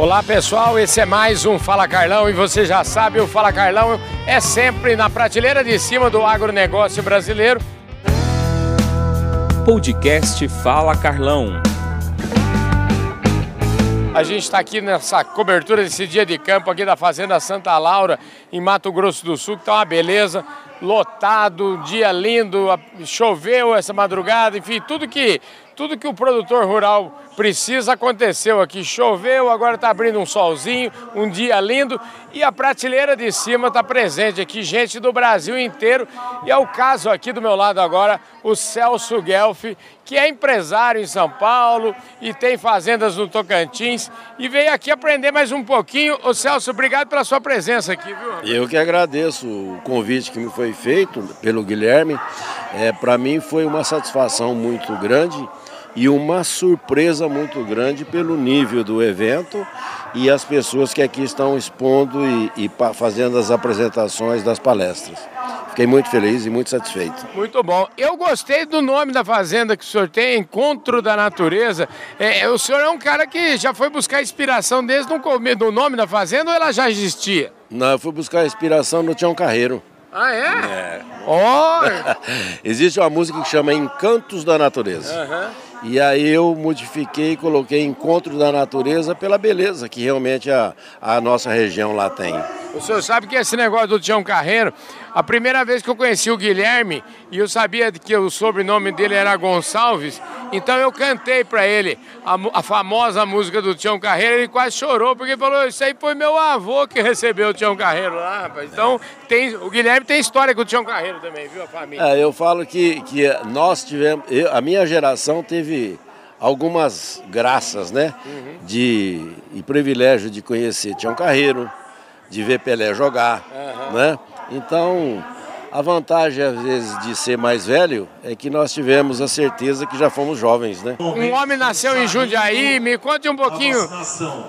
Olá pessoal, esse é mais um Fala Carlão e você já sabe, o Fala Carlão é sempre na prateleira de cima do agronegócio brasileiro. Podcast Fala Carlão. A gente está aqui nessa cobertura desse dia de campo aqui da Fazenda Santa Laura, em Mato Grosso do Sul, que está uma beleza, lotado, dia lindo, choveu essa madrugada, enfim, tudo que, tudo que o produtor rural precisa aconteceu aqui. Choveu, agora está abrindo um solzinho, um dia lindo e a prateleira de cima está presente aqui, gente do Brasil inteiro. E é o caso aqui do meu lado agora, o Celso Guelf, que é empresário em São Paulo e tem fazendas no Tocantins e veio aqui aprender mais um pouquinho. Ô Celso, obrigado pela sua presença aqui, viu? Eu que agradeço o convite que me foi feito pelo Guilherme. É, Para mim foi uma satisfação muito grande e uma surpresa muito grande pelo nível do evento e as pessoas que aqui estão expondo e, e fazendo as apresentações das palestras. Fiquei muito feliz e muito satisfeito. Muito bom. Eu gostei do nome da fazenda que o senhor tem, Encontro da Natureza. É, o senhor é um cara que já foi buscar inspiração desde o começo do nome da fazenda ou ela já existia? Não, eu fui buscar inspiração no Tião Carreiro. Ah, é? É. Oh! Existe uma música que chama Encantos da Natureza. Uhum. E aí eu modifiquei e coloquei Encontro da Natureza pela beleza que realmente a, a nossa região lá tem. O senhor sabe que esse negócio do Tião Carreiro, a primeira vez que eu conheci o Guilherme e eu sabia que o sobrenome dele era Gonçalves, então eu cantei para ele a, a, famosa música do Tião Carreiro, ele quase chorou porque falou: Isso aí foi meu avô que recebeu o Tião Carreiro lá, rapaz. Então tem, o Guilherme tem história com o Tião Carreiro também, viu, a família? É, eu falo que, que nós tivemos, eu, a minha geração teve algumas graças, né? Uhum. De, e privilégio de conhecer Tião Carreiro de ver Pelé jogar, uhum. né? Então, a vantagem, às vezes, de ser mais velho é que nós tivemos a certeza que já fomos jovens, né? Um homem nasceu em Jundiaí, me conte um pouquinho,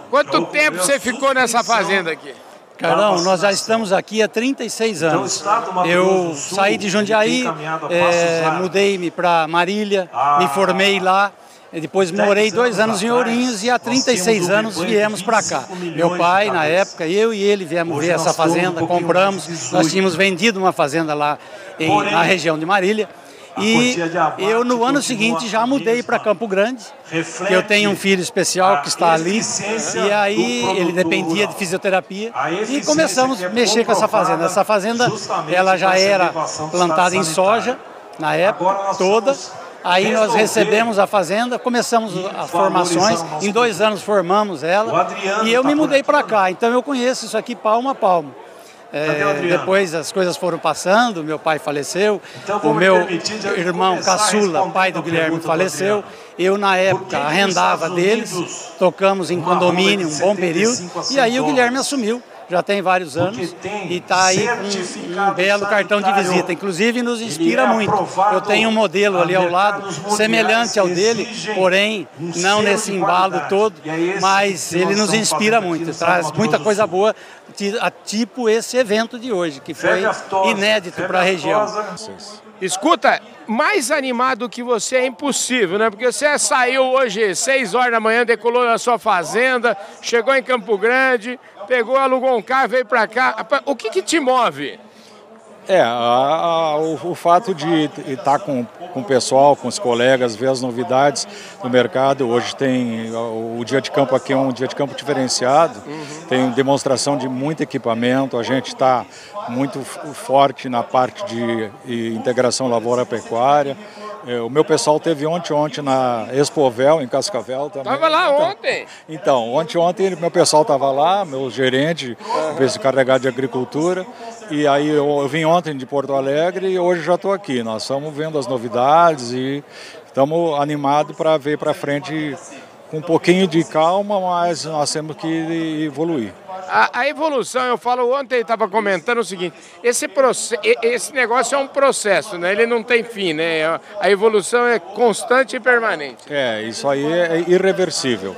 quanto tempo você ficou nessa fazenda aqui? Carlão, nós já estamos aqui há 36 anos. Eu saí de Jundiaí, é, mudei-me para Marília, me formei lá depois morei dois anos em Ourinhos e há 36 anos viemos para cá. Meu pai, na época, eu e ele viemos ver essa fazenda, compramos. Nós tínhamos vendido uma fazenda lá em, na região de Marília. E eu no ano seguinte já mudei para Campo Grande, eu tenho um filho especial que está ali, e aí ele dependia de fisioterapia, e começamos a mexer com essa fazenda. Essa fazenda, ela já era plantada em soja, na época toda, Aí nós recebemos a fazenda, começamos as formações, em dois anos formamos ela. E eu me mudei para cá, então eu conheço isso aqui palmo a palmo. É, depois as coisas foram passando, meu pai faleceu, então, o meu irmão caçula, pai do Guilherme, faleceu. Eu, na época, arrendava deles, tocamos em condomínio um bom período, e aí o Guilherme assumiu já tem vários anos e está aí com um belo cartão de visita. Inclusive nos inspira muito. Eu tenho um modelo ali ao lado, semelhante ao dele, porém não nesse embalo todo, mas ele nos inspira muito, traz muita coisa boa, tipo esse evento de hoje, que foi inédito para a região. Escuta, mais animado que você é impossível, né? Porque você saiu hoje 6 horas da manhã, decolou na sua fazenda, chegou em Campo Grande, pegou, alugou um carro, veio para cá. O que, que te move? É, a, a, o, o, fato de estar com, com o pessoal, com os colegas, ver as novidades do mercado. Hoje tem o, o dia de campo aqui é um dia de campo diferenciado, uhum. tem demonstração de muito equipamento, a gente está muito forte na parte de, de integração lavoura-pecuária. É, o meu pessoal teve ontem ontem na Expovel, em Cascavel também. Estava lá então, ontem? Então, ontem ontem meu pessoal estava lá, meu gerente, esse carregado de agricultura. E aí eu, eu vim ontem de Porto Alegre e hoje já estou aqui. Nós estamos vendo as novidades e estamos animados para ver para frente com um pouquinho de calma, mas nós temos que evoluir. A, a evolução, eu falo, ontem estava comentando o seguinte, esse, esse negócio é um processo, né? ele não tem fim, né? a evolução é constante e permanente. É, isso aí é irreversível.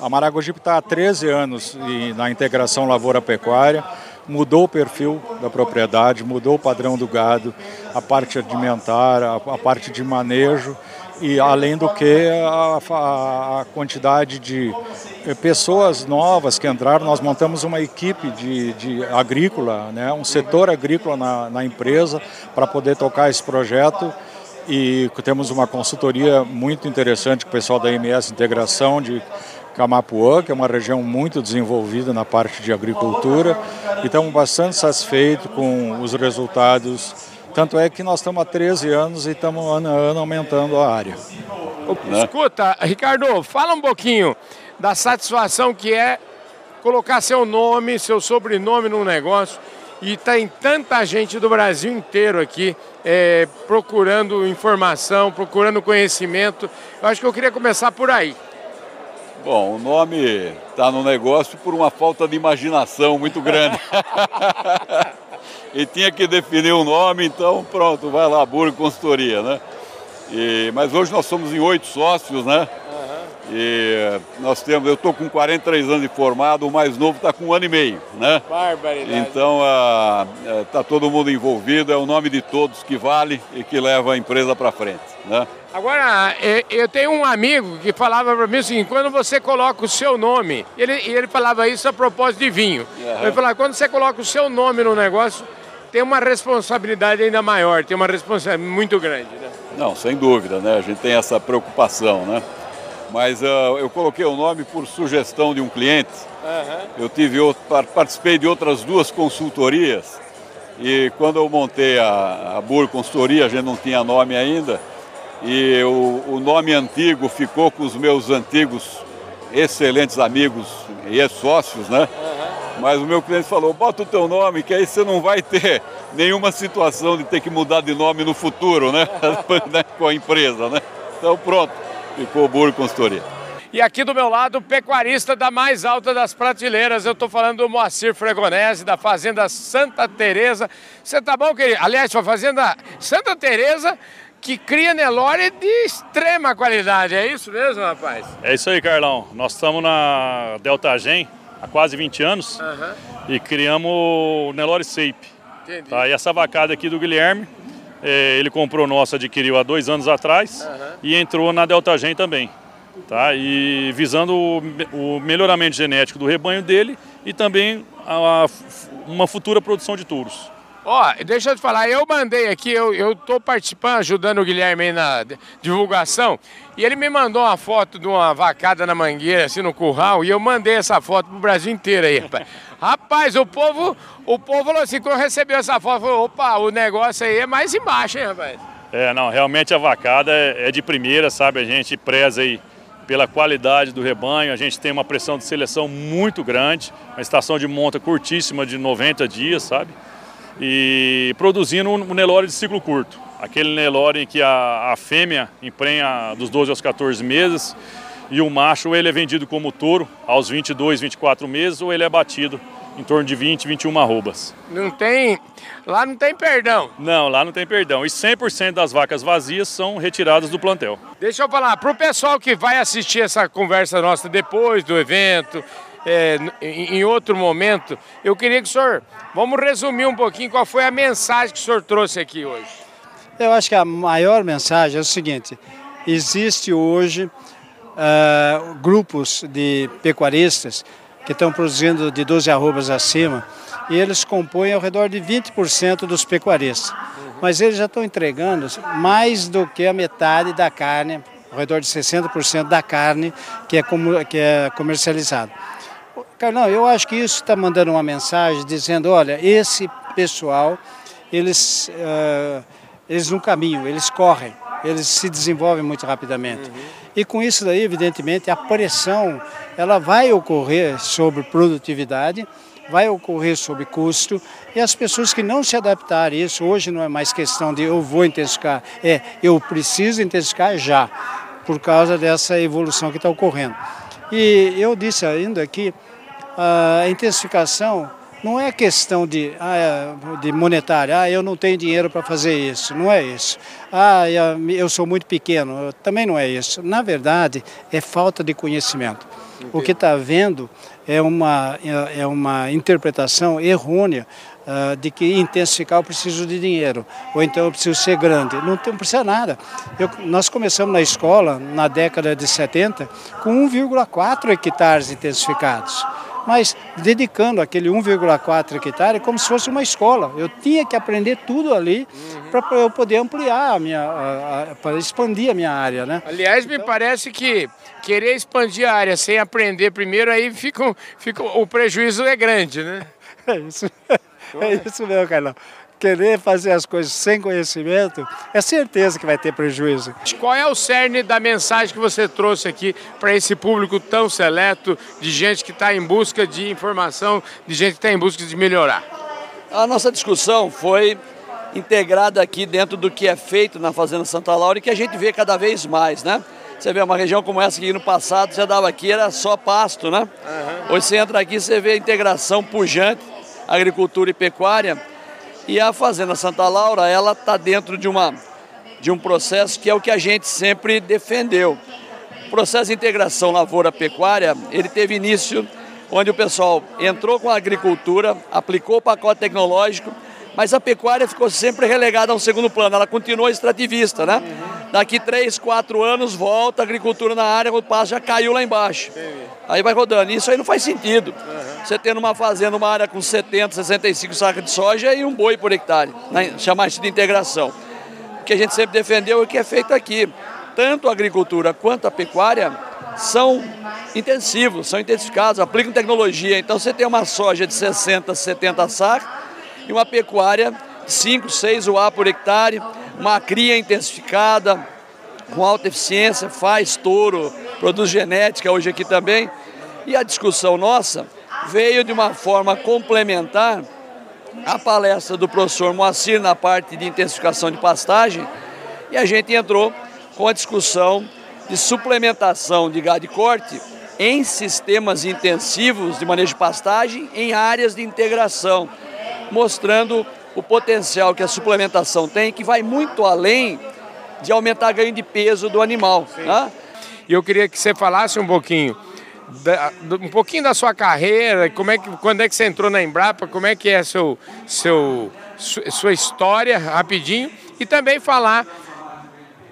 A Maragogipe está há 13 anos na integração lavoura-pecuária, mudou o perfil da propriedade, mudou o padrão do gado, a parte alimentar, a, a parte de manejo e além do que a, a, quantidade de eh, pessoas novas que entraram, nós montamos uma equipe de, de agrícola, né, um setor agrícola na, na empresa para poder tocar esse projeto e temos uma consultoria muito interessante com o pessoal da MS Integração de Camapuã, que é uma região muito desenvolvida na parte de agricultura, e estamos bastante satisfeitos com os resultados. Tanto é que nós estamos há 13 anos e estamos ano a ano aumentando a área. Escuta, Ricardo, fala um pouquinho da satisfação que é colocar seu nome, seu sobrenome num negócio e tem tanta gente do Brasil inteiro aqui é, procurando informação, procurando conhecimento. Eu acho que eu queria começar por aí. Bom, o nome está no negócio por uma falta de imaginação muito grande. e tinha que definir o um nome, então pronto, vai lá, Burgo Consultoria, né? E, mas hoje nós somos em oito sócios, né? E nós temos, eu estou com 43 anos de formado, o mais novo está com um ano e meio, né? Barbaridade. Então está todo mundo envolvido, é o nome de todos que vale e que leva a empresa para frente, né? Agora, eu tenho um amigo que falava para mim assim, quando você coloca o seu nome, ele, ele falava isso a propósito de vinho. Uhum. Ele falava, quando você coloca o seu nome no negócio, tem uma responsabilidade ainda maior, tem uma responsabilidade muito grande, né? Não, sem dúvida, né? A gente tem essa preocupação, né? Mas uh, eu coloquei o nome por sugestão de um cliente. Uhum. Eu tive, participei de outras duas consultorias e quando eu montei a, a Bur Consultoria, a gente não tinha nome ainda, e o, o nome antigo ficou com os meus antigos excelentes amigos e sócios, né? Uhum. Mas o meu cliente falou, bota o teu nome, que aí você não vai ter nenhuma situação de ter que mudar de nome no futuro, né? né? Com a empresa, né? Então pronto, ficou Burro Consultoria. E aqui do meu lado, o pecuarista da mais alta das prateleiras. Eu estou falando do Moacir Fregonese, da Fazenda Santa Teresa. Você tá bom, querido? Aliás, a Fazenda Santa Teresa que cria Nelore de extrema qualidade. É isso mesmo, rapaz? É isso aí, Carlão. Nós estamos na Delta Gen há quase 20 anos uhum. e criamos o Nelore Sape. Entendi. Tá? E essa vacada aqui do Guilherme, é, ele comprou nossa, adquiriu há dois anos atrás uhum. e entrou na Delta Gen também. Tá? E visando o, o melhoramento genético do rebanho dele e também a, a, uma futura produção de touros. Ó, deixa eu te falar, eu mandei aqui, eu, eu tô participando, ajudando o Guilherme aí na divulgação, e ele me mandou uma foto de uma vacada na mangueira, assim, no curral, e eu mandei essa foto pro Brasil inteiro aí, rapaz. rapaz, o povo, o povo falou assim, quando recebeu essa foto, falou, opa, o negócio aí é mais embaixo, hein, rapaz? É, não, realmente a vacada é, é de primeira, sabe, a gente preza aí pela qualidade do rebanho, a gente tem uma pressão de seleção muito grande, uma estação de monta curtíssima de 90 dias, sabe? E produzindo um Nelore de ciclo curto. Aquele Nelore em que a, a fêmea emprenha dos 12 aos 14 meses e o macho ele é vendido como touro aos 22, 24 meses ou ele é batido em torno de 20, 21 arrobas. Não tem, lá não tem perdão. Não, lá não tem perdão. E 100% das vacas vazias são retiradas do plantel. Deixa eu falar, para o pessoal que vai assistir essa conversa nossa depois do evento, é, em outro momento, eu queria que o senhor, vamos resumir um pouquinho qual foi a mensagem que o senhor trouxe aqui hoje. Eu acho que a maior mensagem é o seguinte, existe hoje uh, grupos de pecuaristas que estão produzindo de 12 arrobas acima e eles compõem ao redor de 20% dos pecuaristas. Mas eles já estão entregando mais do que a metade da carne, ao redor de 60% da carne que é, que é comercializada. Carlão, eu acho que isso está mandando uma mensagem dizendo, olha, esse pessoal, eles, uh, eles não caminham, eles correm, eles se desenvolvem muito rapidamente. Uhum. E com isso daí, evidentemente, a pressão ela vai ocorrer sobre produtividade, vai ocorrer sobre custo, e as pessoas que não se adaptarem a isso, hoje não é mais questão de eu vou intensificar, é eu preciso intensificar já, por causa dessa evolução que está ocorrendo. E eu disse ainda que a intensificação não é questão de, ah, de monetária, ah, eu não tenho dinheiro para fazer isso, não é isso. Ah, eu sou muito pequeno, também não é isso. Na verdade, é falta de conhecimento. O que está havendo é uma, é, é uma interpretação errônea uh, de que intensificar eu preciso de dinheiro, ou então eu preciso ser grande. Não, não precisa nada. Eu, nós começamos na escola, na década de 70, com 1,4 hectares intensificados mas dedicando aquele 1,4 hectare como se fosse uma escola. Eu tinha que aprender tudo ali uhum. para eu poder ampliar a minha, para expandir a minha área, né? Aliás, me parece que querer expandir a área sem aprender primeiro aí fica, fica o prejuízo é grande, né? É isso. É isso mesmo, Carlão querer fazer as coisas sem conhecimento, é certeza que vai ter prejuízo. Qual é o cerne da mensagem que você trouxe aqui para esse público tão seleto de gente que está em busca de informação, de gente que está em busca de melhorar? A nossa discussão foi integrada aqui dentro do que é feito na Fazenda Santa Laura e que a gente vê cada vez mais, né? Você vê uma região como essa que no passado você dava aqui, era só pasto, né? Uhum. Hoje você entra aqui, você vê a integração pujante, agricultura e pecuária, e a Fazenda Santa Laura, ela está dentro de, uma, de um processo que é o que a gente sempre defendeu. O processo de integração lavoura-pecuária, ele teve início onde o pessoal entrou com a agricultura, aplicou o pacote tecnológico, mas a pecuária ficou sempre relegada a um segundo plano, ela continua extrativista, né? Daqui três, quatro anos volta a agricultura na área, o passo já caiu lá embaixo. Aí vai rodando. Isso aí não faz sentido. Você tendo uma fazenda, uma área com 70, 65 sacas de soja e um boi por hectare, né? chamar isso de integração. O que a gente sempre defendeu é o que é feito aqui. Tanto a agricultura quanto a pecuária são intensivos, são intensificados, aplicam tecnologia. Então você tem uma soja de 60, 70 sacas e uma pecuária de 5, 6 UA por hectare, uma cria intensificada, com alta eficiência, faz touro, produz genética hoje aqui também. E a discussão nossa veio de uma forma complementar à palestra do professor Moacir na parte de intensificação de pastagem e a gente entrou com a discussão de suplementação de gado de corte em sistemas intensivos de manejo de pastagem em áreas de integração, mostrando o potencial que a suplementação tem, que vai muito além de aumentar ganho de peso do animal. Né? E eu queria que você falasse um pouquinho, da, um pouquinho da sua carreira, como é que, quando é que você entrou na Embrapa, como é que é seu, seu, sua história, rapidinho, e também falar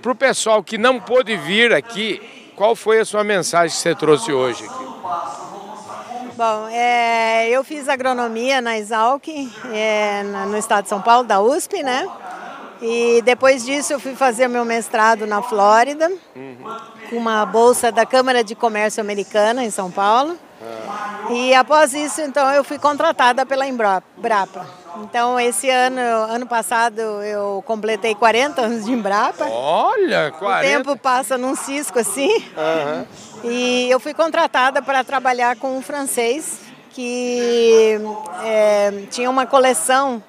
para o pessoal que não pôde vir aqui, qual foi a sua mensagem que você trouxe hoje aqui? Bom, é, eu fiz agronomia na Exalc, é, no estado de São Paulo, da USP, né? E depois disso eu fui fazer meu mestrado na Flórida, uhum. Com uma bolsa da Câmara de Comércio Americana em São Paulo. Ah. E após isso, então, eu fui contratada pela Embrapa. Então, esse ano, ano passado, eu completei 40 anos de Embrapa. Olha, 40! O tempo passa num cisco assim. Uhum. E eu fui contratada para trabalhar com um francês que é, tinha uma coleção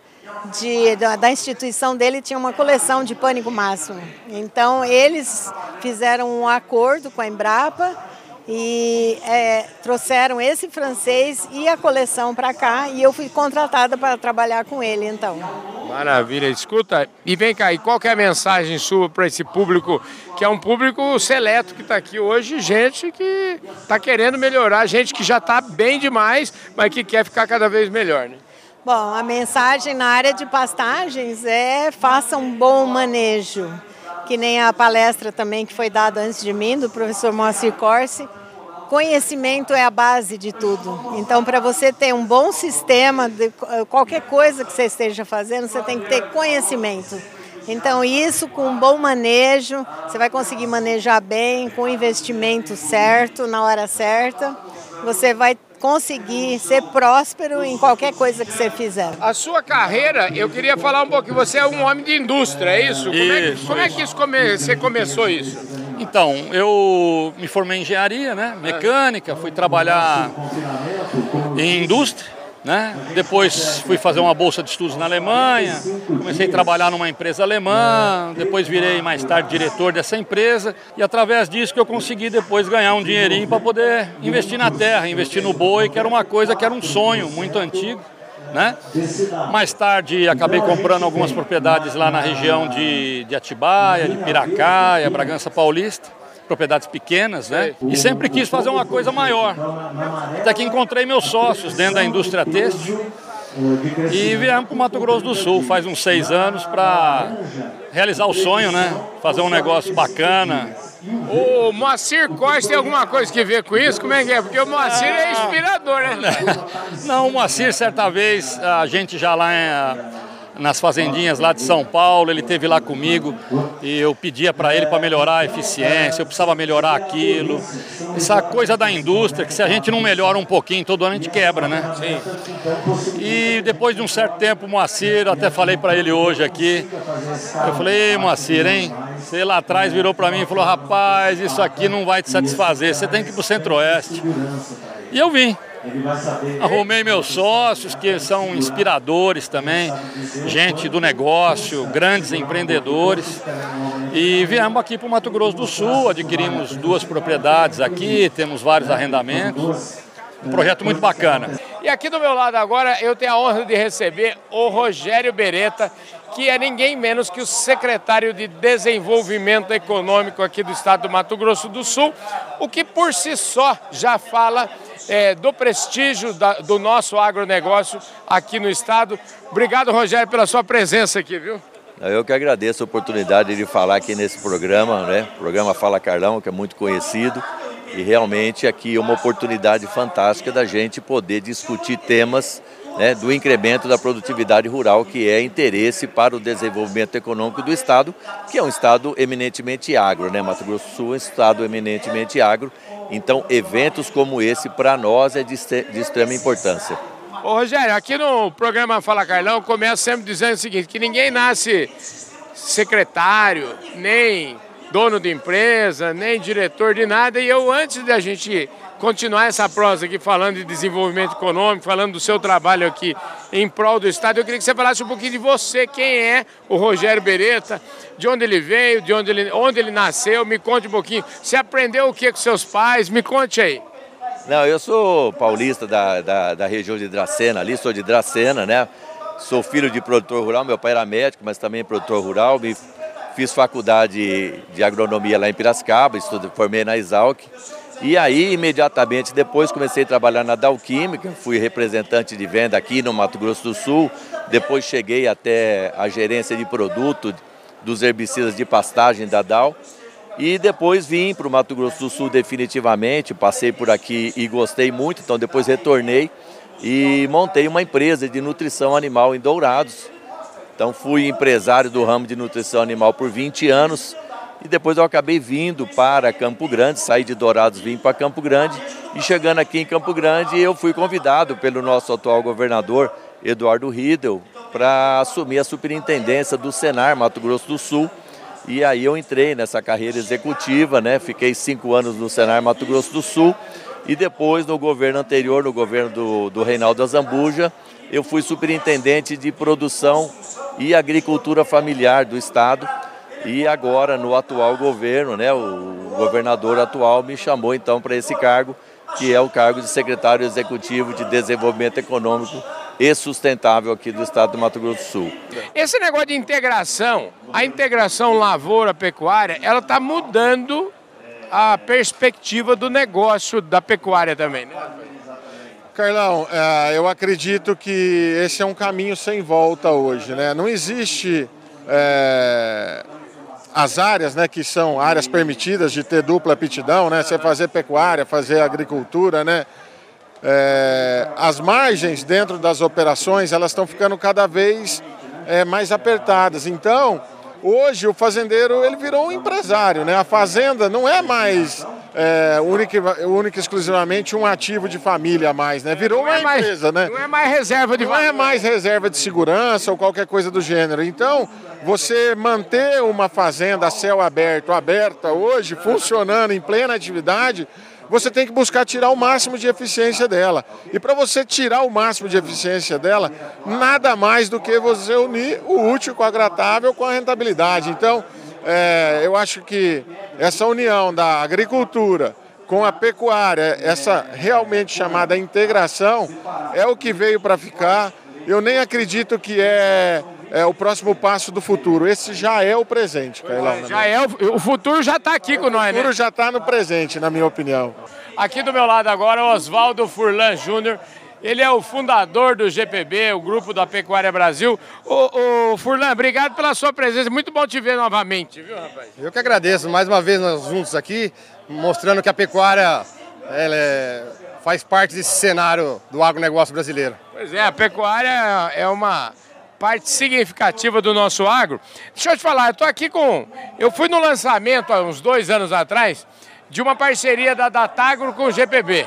de, da, da, instituição dele tinha uma coleção de pânico máximo. Então eles fizeram um acordo com a Embrapa e é, trouxeram esse francês e a coleção para cá e eu fui contratada para trabalhar com ele então. Maravilha, escuta, e vem cá, e qual é a mensagem sua para esse público, que é um público seleto que está aqui hoje, gente que está querendo melhorar, gente que já está bem demais, mas que quer ficar cada vez melhor, né? Bom, a mensagem na área de pastagens é faça um bom manejo, que nem a palestra também que foi dada antes de mim, do professor Moacir Corsi, conhecimento é a base de tudo. Então, para você ter um bom sistema, de qualquer coisa que você esteja fazendo, você tem que ter conhecimento. Então, isso com um bom manejo, você vai conseguir manejar bem, com o investimento certo, na hora certa, você vai conseguir ser próspero em qualquer coisa que você fizer. A sua carreira, eu queria falar um pouquinho, você é um homem de indústria, é isso? isso como é que, como é que isso come, você começou isso? Então, eu me formei em engenharia, né? Mecânica, fui trabalhar em indústria né? Depois fui fazer uma bolsa de estudos na Alemanha, comecei a trabalhar numa empresa alemã, depois virei mais tarde diretor dessa empresa e através disso que eu consegui depois ganhar um dinheirinho para poder investir na terra, investir no boi, que era uma coisa que era um sonho muito antigo. Né? Mais tarde acabei comprando algumas propriedades lá na região de, de Atibaia, de Piracaia, Bragança Paulista. Propriedades pequenas, né? E sempre quis fazer uma coisa maior. Até que encontrei meus sócios dentro da indústria têxtil e viemos para o Mato Grosso do Sul faz uns seis anos para realizar o sonho, né? Fazer um negócio bacana. O Moacir Costa tem alguma coisa que ver com isso? Como é que é? Porque o Moacir é inspirador, né? Não, o Moacir, certa vez, a gente já lá em nas fazendinhas lá de São Paulo, ele teve lá comigo e eu pedia para ele para melhorar a eficiência, eu precisava melhorar aquilo. Essa coisa da indústria, que se a gente não melhora um pouquinho, todo ano a gente quebra, né? Sim. E depois de um certo tempo, o Moacir, eu até falei para ele hoje aqui, eu falei, Moacir, hein? Você lá atrás virou para mim e falou, rapaz, isso aqui não vai te satisfazer, você tem que ir para o Centro-Oeste. E eu vim. Arrumei meus sócios, que são inspiradores também, gente do negócio, grandes empreendedores. E viemos aqui para o Mato Grosso do Sul, adquirimos duas propriedades aqui, temos vários arrendamentos. Um projeto muito bacana. E aqui do meu lado agora eu tenho a honra de receber o Rogério Beretta, que é ninguém menos que o secretário de Desenvolvimento Econômico aqui do estado do Mato Grosso do Sul, o que por si só já fala é, do prestígio da, do nosso agronegócio aqui no estado. Obrigado, Rogério, pela sua presença aqui, viu? Eu que agradeço a oportunidade de falar aqui nesse programa, né? O programa Fala Carlão, que é muito conhecido. E realmente aqui é uma oportunidade fantástica da gente poder discutir temas né, do incremento da produtividade rural, que é interesse para o desenvolvimento econômico do Estado, que é um Estado eminentemente agro. Né? Mato Grosso do Sul é um Estado eminentemente agro então, eventos como esse, para nós, é de, extrema importância. Ô, Rogério, aqui no programa Fala Carlão, começa sempre dizendo o seguinte, que ninguém nasce secretário, nem dono de empresa, nem diretor de nada, e eu, antes da gente continuar essa prosa aqui falando de desenvolvimento econômico, falando do seu trabalho aqui em prol do Estado, eu queria que você falasse um pouquinho de você, quem é o Rogério Beretta, de onde ele veio, de onde ele, onde ele nasceu, me conte um pouquinho. Você aprendeu o que com seus pais? Me conte aí. Não, eu sou paulista da, da, da região de Dracena ali, sou de Dracena, né? Sou filho de produtor rural, meu pai era médico, mas também produtor rural. Me, fiz faculdade de agronomia lá em Piracicaba, estudei, formei na Exalc. E aí, imediatamente depois, comecei a trabalhar na Dalquímica, fui representante de venda aqui no Mato Grosso do Sul. Depois cheguei até a gerência de produto dos herbicidas de pastagem da Dal. E depois vim para o Mato Grosso do Sul definitivamente, passei por aqui e gostei muito, então depois retornei e montei uma empresa de nutrição animal em Dourados. Então fui empresário do ramo de nutrição animal por 20 anos e depois eu acabei vindo para Campo Grande, saí de Dourados, vim para Campo Grande e chegando aqui em Campo Grande eu fui convidado pelo nosso atual governador Eduardo Riedel para assumir a superintendência do Senar Mato Grosso do Sul e aí eu entrei nessa carreira executiva, né? Fiquei cinco anos no Senar Mato Grosso do Sul e depois no governo anterior, no governo do, do Reinaldo Azambuja, eu fui superintendente de produção e agricultura familiar do estado e agora, no atual governo, né, o governador atual me chamou então para esse cargo, que é o cargo de secretário executivo de Desenvolvimento Econômico e Sustentável aqui do estado do Mato Grosso do Sul. Esse negócio de integração, a integração lavoura-pecuária, ela está mudando a perspectiva do negócio da pecuária também, né? Carlão, é, eu acredito que esse é um caminho sem volta hoje, né? Não existe é, as áreas, né, que são áreas permitidas de ter dupla aptidão, né, você fazer pecuária, fazer agricultura, né, é, as margens dentro das operações elas estão ficando cada vez é, mais apertadas. Então, hoje o fazendeiro ele virou um empresário, né? A fazenda não é mais é, única, única exclusivamente um ativo de família a mais, né? Virou uma é mais, empresa, né? Não é mais reserva de Não é mais reserva de segurança ou qualquer coisa do gênero. Então, você manter uma fazenda a céu aberto, aberta hoje, funcionando em plena atividade, você tem que buscar tirar o máximo de eficiência dela. E para você tirar o máximo de eficiência dela, nada mais do que você unir o útil com o agradável com a rentabilidade. Então, é, eu acho que essa união da agricultura com a pecuária, essa realmente chamada integração, é o que veio para ficar. Eu nem acredito que é é o próximo passo do futuro. Esse já é o presente, Carlão. Já é, o, o futuro já está aqui com nós, né? O futuro já está no presente, na minha opinião. Aqui do meu lado agora, Oswaldo Furlan Júnior. Ele é o fundador do GPB, o Grupo da Pecuária Brasil. Ô, ô, Furlan, obrigado pela sua presença. Muito bom te ver novamente, viu, rapaz? Eu que agradeço. Mais uma vez nós juntos aqui, mostrando que a pecuária é, faz parte desse cenário do agronegócio brasileiro. Pois é, a pecuária é uma parte significativa do nosso agro. Deixa eu te falar, eu estou aqui com... Eu fui no lançamento há uns dois anos atrás de uma parceria da Datagro com o GPB.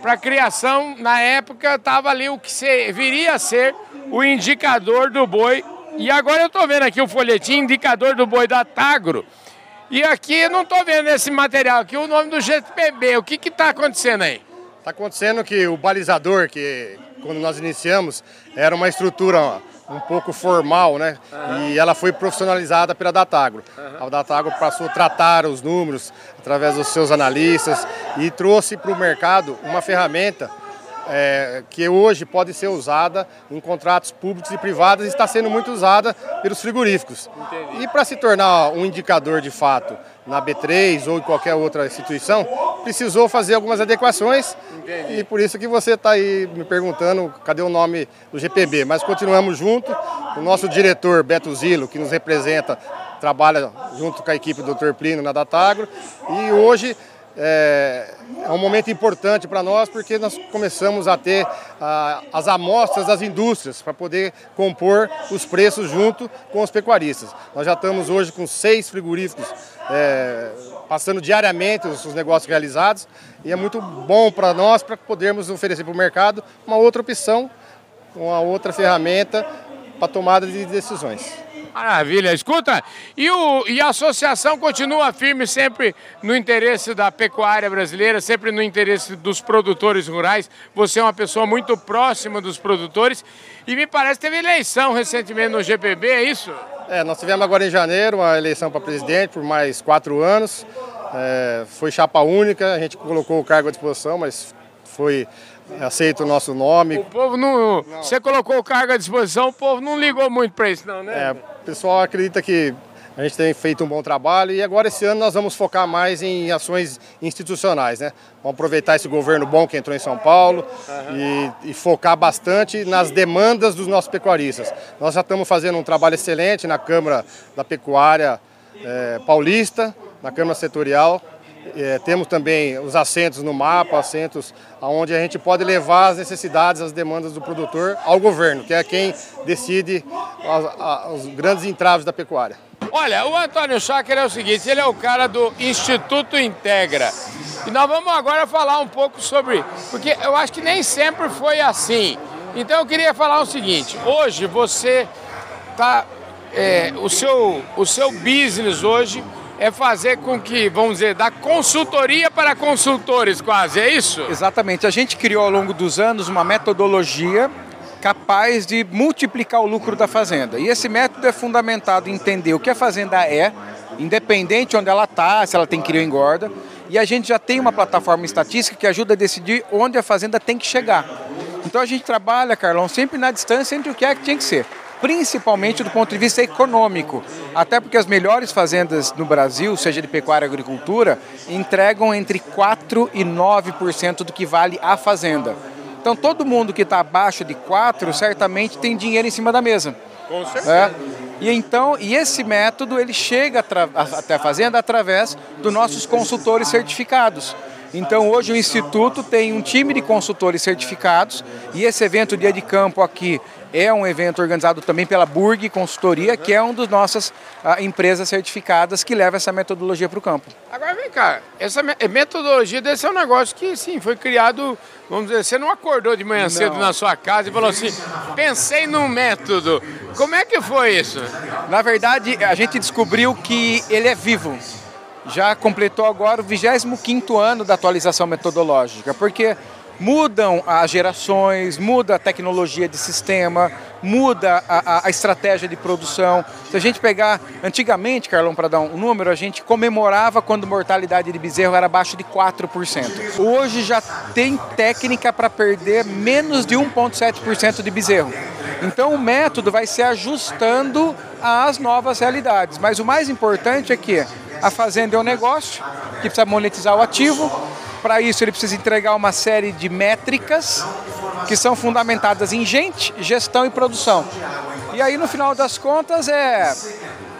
Para criação, na época, estava ali o que viria a ser o indicador do boi. E agora eu estou vendo aqui o folhetim indicador do boi da Tagro. E aqui não estou vendo esse material aqui, o nome do GPB. O que está acontecendo aí? Está acontecendo que o balizador, que quando nós iniciamos, era uma estrutura um pouco formal, né? Uhum. E ela foi profissionalizada pela Datagro. Uhum. A Datagro passou a tratar os números através dos seus analistas e trouxe para o mercado uma ferramenta é, que hoje pode ser usada em contratos públicos e privados e está sendo muito usada pelos frigoríficos. Entendi. E para se tornar um indicador de fato na B3 ou em qualquer outra instituição, precisou fazer algumas adequações Entendi. e por isso que você está aí me perguntando cadê o nome do GPB. Mas continuamos junto, o nosso diretor Beto Zilo, que nos representa, trabalha junto com a equipe do Dr. Plínio na Datagro e hoje é, é um momento importante para nós porque nós começamos a ter as amostras das indústrias para poder compor os preços junto com os pecuaristas. Nós já estamos hoje com seis frigoríficos é, passando diariamente os, os negócios realizados e é muito bom para nós para podermos oferecer para o mercado uma outra opção, uma outra ferramenta para tomada de decisões. Maravilha. Escuta, e, o, e a associação continua firme sempre no interesse da pecuária brasileira, sempre no interesse dos produtores rurais. Você é uma pessoa muito próxima dos produtores e me parece que teve eleição recentemente no GPB, é isso? É, nós tivemos agora em janeiro uma eleição para presidente por mais quatro anos. É, foi chapa única, a gente colocou o cargo à disposição, mas foi aceita o nosso nome. O povo não, não. Você colocou o cargo à disposição, o povo não ligou muito para isso, não, né? É, o pessoal acredita que a gente tem feito um bom trabalho e agora esse ano nós vamos focar mais em ações institucionais, né? Vamos aproveitar esse governo bom que entrou em São Paulo e, e, focar bastante nas demandas dos nossos pecuaristas. Nós já estamos fazendo um trabalho excelente na Câmara da Pecuária é, Paulista, na Câmara Setorial, é, temos também os assentos no mapa, assentos onde a gente pode levar as necessidades, as demandas do produtor ao governo, que é quem decide os grandes entraves da pecuária. Olha, o Antônio Schacker é o seguinte, ele é o cara do Instituto Integra. E nós vamos agora falar um pouco sobre, porque eu acho que nem sempre foi assim. Então eu queria falar o seguinte, hoje você tá, é, o, seu, o seu business hoje é fazer com que, vamos dizer, dar consultoria para consultores quase, é isso? Exatamente. A gente criou ao longo dos anos uma metodologia capaz de multiplicar o lucro da fazenda. E esse método é fundamentado em entender o que a fazenda é, independente onde ela está, se ela tem cria ou engorda. E a gente já tem uma plataforma estatística que ajuda a decidir onde a fazenda tem que chegar. Então a gente trabalha, Carlão, sempre na distância entre o que é que tinha que ser principalmente do ponto de vista econômico. Até porque as melhores fazendas no Brasil, seja de pecuária ou agricultura, entregam entre 4% e 9% do que vale a fazenda. Então todo mundo que está abaixo de 4 certamente tem dinheiro em cima da mesa. Com certeza. É? E então, e esse método ele chega até a fazenda através dos nossos consultores certificados. Então hoje o Instituto tem um time de consultores certificados e esse evento Dia de Campo aqui é um evento organizado também pela Burg Consultoria, que é uma das nossas uh, empresas certificadas que leva essa metodologia para o campo. Agora vem cá, essa metodologia desse é um negócio que sim, foi criado, vamos dizer, você não acordou de manhã não. cedo na sua casa e falou assim, pensei num método. Como é que foi isso? Na verdade, a gente descobriu que ele é vivo já completou agora o 25º ano da atualização metodológica, porque mudam as gerações, muda a tecnologia de sistema, muda a, a, estratégia de produção. Se a gente pegar, antigamente, Carlão, para dar um número, a gente comemorava quando a mortalidade de bezerro era abaixo de 4%. Hoje já tem técnica para perder menos de 1,7% de bezerro. Então o método vai se ajustando às novas realidades. Mas o mais importante é que a fazenda é um negócio que precisa monetizar o ativo, para isso, ele precisa entregar uma série de métricas que são fundamentadas em gente, gestão e produção. E aí, no final das contas, é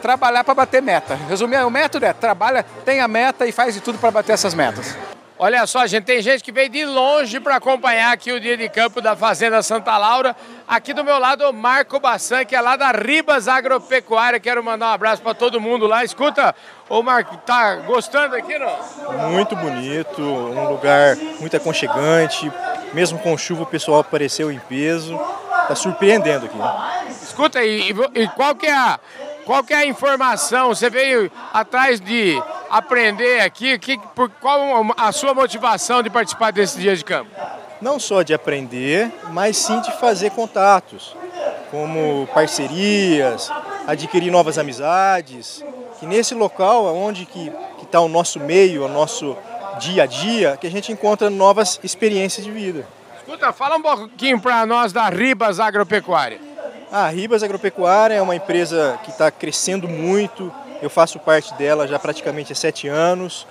trabalhar para bater meta. Resumir, o método é trabalha, tenha meta e faz de tudo para bater essas metas. Olha só, gente, tem gente que veio de longe para acompanhar aqui o dia de campo da Fazenda Santa Laura. Aqui do meu lado, o Marco Bassan, que é lá da Ribas Agropecuária. Quero mandar um abraço para todo mundo lá. Escuta, ô Marco, tá gostando aqui, não? Muito bonito, um lugar muito aconchegante. Mesmo com chuva, o pessoal apareceu em peso. Tá surpreendendo aqui. Né? Escuta, e, e qual que é a qual que é a informação? Você veio atrás de aprender aqui? Que, por, qual a sua motivação de participar desse dia de campo? Não só de aprender, mas sim de fazer contatos, como parcerias, adquirir novas amizades. Que nesse local, onde que está o nosso meio, o nosso dia a dia, que a gente encontra novas experiências de vida. Escuta, fala um pouquinho para nós da Ribas Agropecuária. A Ribas Agropecuária é uma empresa que está crescendo muito. Eu faço parte dela já praticamente há sete anos.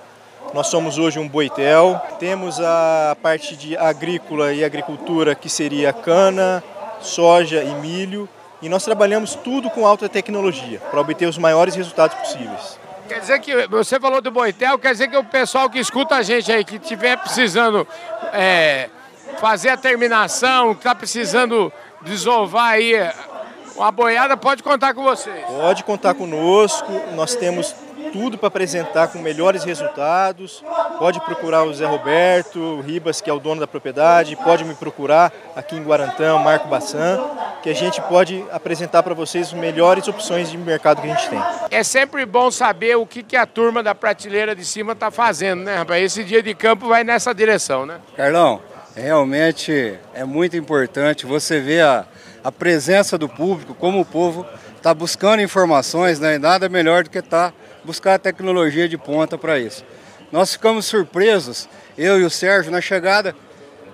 Nós somos hoje um boitel. Temos a parte de agrícola e agricultura, que seria cana, soja e milho. E nós trabalhamos tudo com alta tecnologia para obter os maiores resultados possíveis. Quer dizer que você falou do boitel, quer dizer que o pessoal que escuta a gente aí, que estiver precisando é, fazer a terminação, que está precisando desovar aí uma boiada pode contar com vocês. Pode contar conosco. Nós temos tudo para apresentar com melhores resultados. Pode procurar o Zé Roberto Ribas, que é o dono da propriedade. Pode me procurar aqui em Guarantã, Marco Bassan, que a gente pode apresentar para vocês as melhores opções de mercado que a gente tem. É sempre bom saber o que, que a turma da prateleira de cima está fazendo, né, rapaz? Esse dia de campo vai nessa direção, né? Carlão, realmente é muito importante você ver a a presença do público, como o povo está buscando informações, né? nada melhor do que tá buscar a tecnologia de ponta para isso. Nós ficamos surpresos, eu e o Sérgio, na chegada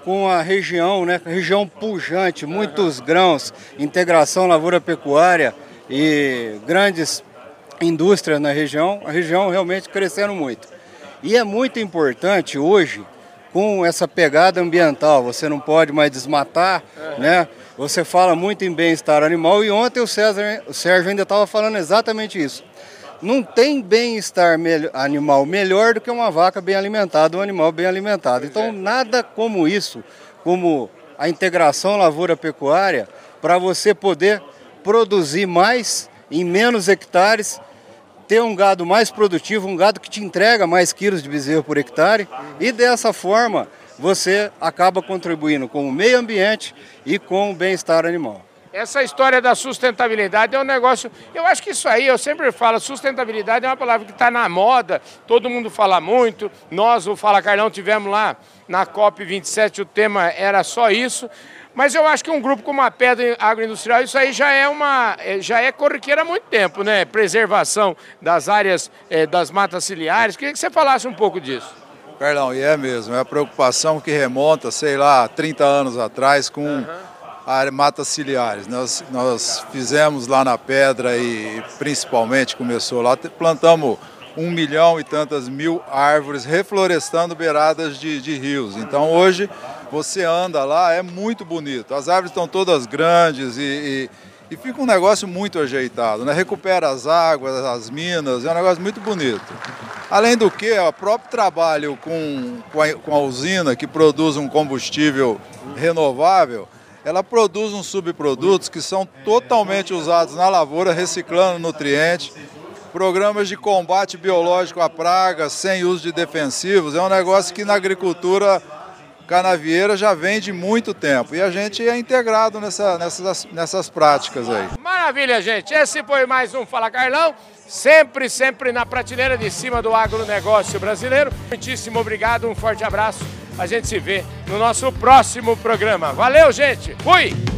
com a região, né? região pujante, muitos grãos, integração lavoura-pecuária e grandes indústrias na região, a região realmente crescendo muito. E é muito importante hoje, com essa pegada ambiental, você não pode mais desmatar, né? Você fala muito em bem-estar animal e ontem o, César, o Sérgio ainda estava falando exatamente isso. Não tem bem-estar animal melhor do que uma vaca bem alimentada, um animal bem alimentado. Então, nada como isso, como a integração lavoura-pecuária, para você poder produzir mais em menos hectares, ter um gado mais produtivo, um gado que te entrega mais quilos de bezerro por hectare, e dessa forma você acaba contribuindo com o meio ambiente e com o bem-estar animal. Essa história da sustentabilidade é um negócio. Eu acho que isso aí, eu sempre falo, sustentabilidade é uma palavra que está na moda, todo mundo fala muito. Nós, o Fala Carlão, tivemos lá na COP27, o tema era só isso. Mas eu acho que um grupo como a Pedra Agroindustrial, isso aí já é uma é, já é corriqueira há muito tempo, né? Preservação das áreas é, das matas ciliares. Queria que você falasse um pouco disso. Carlão, e é mesmo, é a preocupação que remonta, sei lá, 30 anos atrás com uhum. a matas ciliares. Nós, nós fizemos lá na Pedra e principalmente começou lá, plantamos um milhão e tantas mil árvores reflorestando beiradas de, de rios. Então hoje você anda lá, é muito bonito. As árvores estão todas grandes e, e e fica um negócio muito ajeitado, né? Recupera as águas, as minas, é um negócio muito bonito. Além do que, o próprio trabalho com, com a, com, a, usina que produz um combustível renovável, ela produz uns subprodutos que são totalmente usados na lavoura, reciclando nutrientes, programas de combate biológico a pragas, sem uso de defensivos, é um negócio que na agricultura canavieira já vem de muito tempo e a gente é integrado nessa, nessas, nessas práticas aí. Maravilha, gente. Esse foi mais um Fala Carlão. Sempre, sempre na prateleira de cima do agronegócio brasileiro. Muitíssimo obrigado, um forte abraço. A gente se vê no nosso próximo programa. Valeu, gente! Fui!